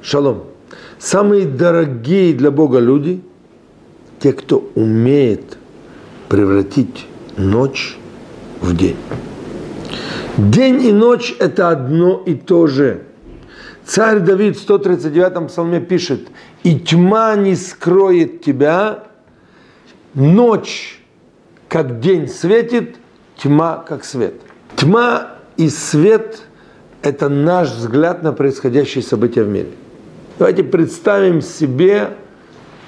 Шалом. Самые дорогие для Бога люди – те, кто умеет превратить ночь в день. День и ночь – это одно и то же. Царь Давид в 139-м псалме пишет, «И тьма не скроет тебя, ночь, как день светит, тьма, как свет». Тьма и свет – это наш взгляд на происходящие события в мире. Давайте представим себе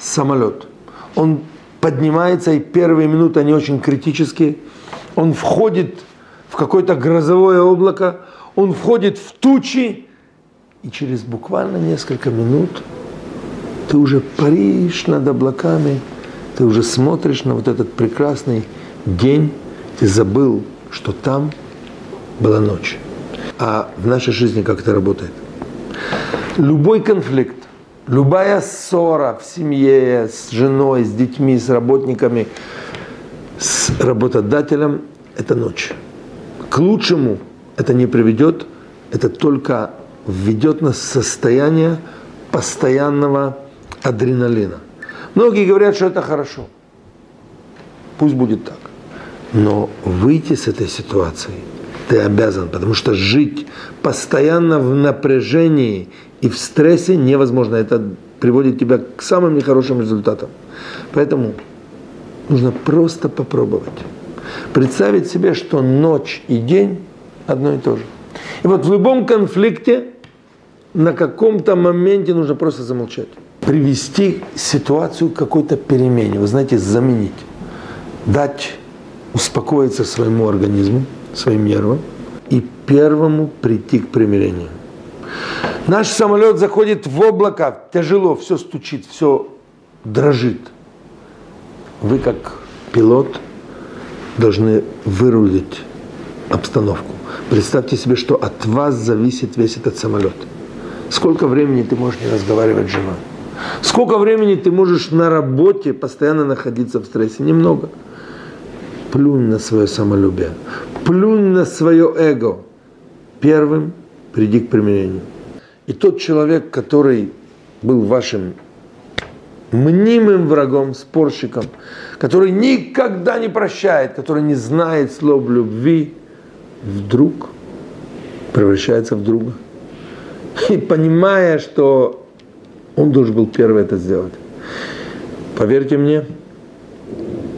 самолет. Он поднимается, и первые минуты, они очень критические. Он входит в какое-то грозовое облако, он входит в тучи, и через буквально несколько минут ты уже паришь над облаками, ты уже смотришь на вот этот прекрасный день, ты забыл, что там была ночь. А в нашей жизни как это работает? Любой конфликт, любая ссора в семье, с женой, с детьми, с работниками, с работодателем – это ночь к лучшему это не приведет, это только введет нас в состояние постоянного адреналина. Многие говорят, что это хорошо. Пусть будет так. Но выйти с этой ситуации ты обязан, потому что жить постоянно в напряжении и в стрессе невозможно. Это приводит тебя к самым нехорошим результатам. Поэтому нужно просто попробовать представить себе, что ночь и день одно и то же. И вот в любом конфликте на каком-то моменте нужно просто замолчать. Привести ситуацию к какой-то перемене, вы знаете, заменить. Дать успокоиться своему организму, своим нервам и первому прийти к примирению. Наш самолет заходит в облако, тяжело, все стучит, все дрожит. Вы как пилот – должны вырулить обстановку. Представьте себе, что от вас зависит весь этот самолет. Сколько времени ты можешь не разговаривать с женой? Сколько времени ты можешь на работе постоянно находиться в стрессе? Немного. Плюнь на свое самолюбие. Плюнь на свое эго. Первым приди к примирению. И тот человек, который был вашим мнимым врагом, спорщиком, который никогда не прощает, который не знает слов любви, вдруг превращается в друга. И понимая, что он должен был первый это сделать. Поверьте мне,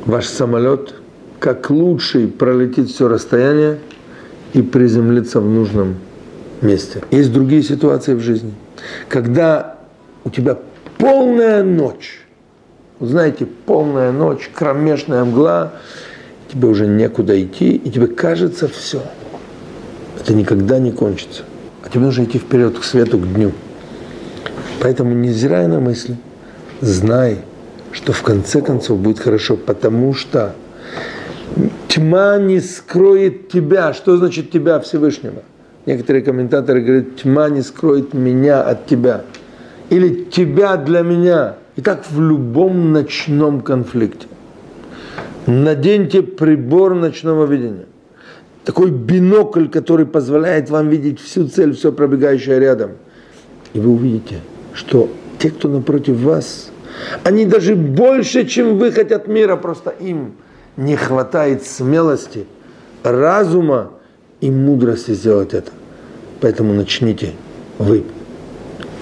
ваш самолет как лучший пролетит все расстояние и приземлится в нужном месте. Есть другие ситуации в жизни, когда у тебя полная ночь. знаете, полная ночь, кромешная мгла, тебе уже некуда идти, и тебе кажется все. Это никогда не кончится. А тебе нужно идти вперед к свету, к дню. Поэтому не зирай на мысли, знай, что в конце концов будет хорошо, потому что тьма не скроет тебя. Что значит тебя Всевышнего? Некоторые комментаторы говорят, тьма не скроет меня от тебя или тебя для меня. И так в любом ночном конфликте. Наденьте прибор ночного видения. Такой бинокль, который позволяет вам видеть всю цель, все пробегающее рядом. И вы увидите, что те, кто напротив вас, они даже больше, чем вы хотят мира, просто им не хватает смелости, разума и мудрости сделать это. Поэтому начните вы.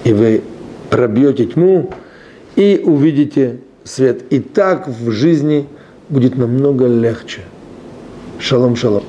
И вы пробьете тьму и увидите свет. И так в жизни будет намного легче. Шалом, шалом.